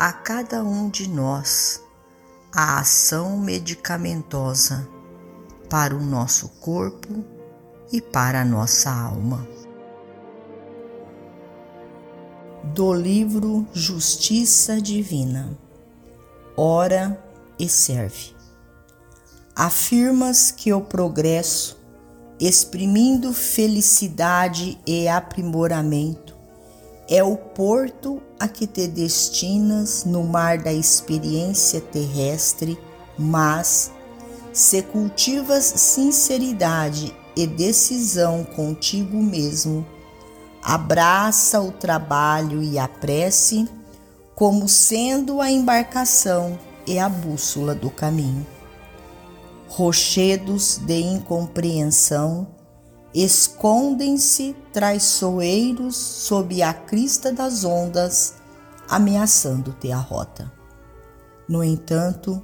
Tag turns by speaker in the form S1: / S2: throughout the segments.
S1: a cada um de nós a ação medicamentosa para o nosso corpo e para a nossa alma. Do livro Justiça Divina, ora e serve. Afirmas que o progresso, exprimindo felicidade e aprimoramento, é o porto a que te destinas no mar da experiência terrestre, mas se cultivas sinceridade e decisão contigo mesmo, abraça o trabalho e a prece como sendo a embarcação e a bússola do caminho. Rochedos de incompreensão Escondem-se traiçoeiros sob a crista das ondas, ameaçando-te a rota. No entanto,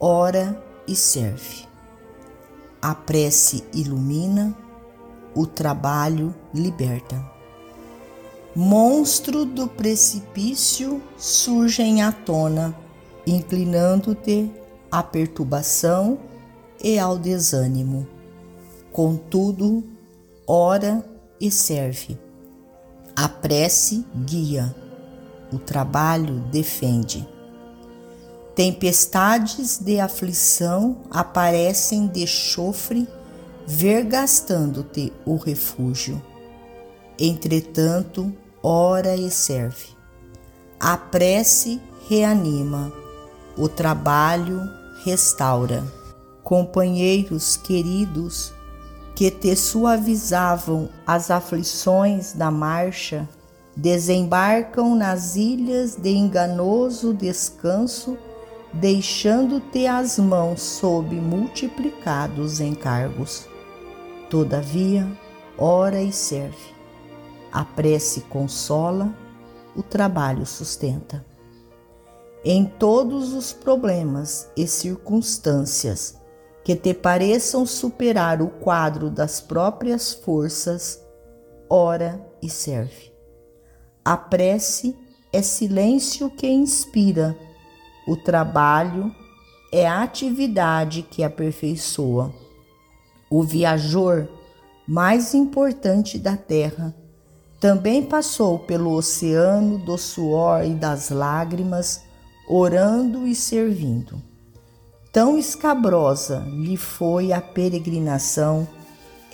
S1: ora e serve. A prece ilumina, o trabalho liberta. Monstro do precipício surgem à tona, inclinando-te à perturbação e ao desânimo. Contudo, ora e serve. A prece guia, o trabalho defende. Tempestades de aflição aparecem de chofre, vergastando-te o refúgio. Entretanto, ora e serve. A prece reanima, o trabalho restaura. Companheiros queridos, que te suavizavam as aflições da marcha, desembarcam nas ilhas de enganoso descanso, deixando-te as mãos sob multiplicados encargos. Todavia, ora e serve. A prece consola, o trabalho sustenta. Em todos os problemas e circunstâncias, que te pareçam superar o quadro das próprias forças, ora e serve. A prece é silêncio que inspira, o trabalho é a atividade que aperfeiçoa. O viajor mais importante da terra também passou pelo oceano do suor e das lágrimas, orando e servindo. Tão escabrosa lhe foi a peregrinação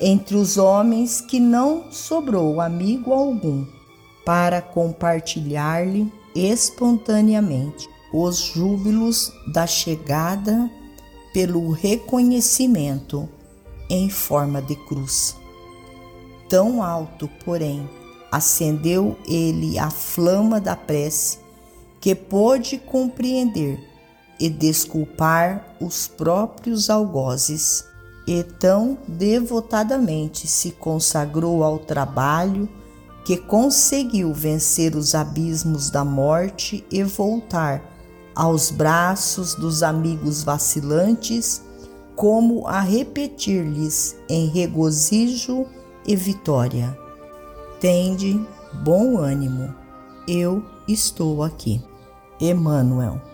S1: entre os homens que não sobrou amigo algum para compartilhar-lhe espontaneamente os júbilos da chegada pelo reconhecimento em forma de cruz. Tão alto, porém, acendeu ele a flama da prece que pôde compreender e desculpar os próprios algozes, e tão devotadamente se consagrou ao trabalho que conseguiu vencer os abismos da morte e voltar aos braços dos amigos vacilantes, como a repetir-lhes em regozijo e vitória: Tende bom ânimo, eu estou aqui. Emmanuel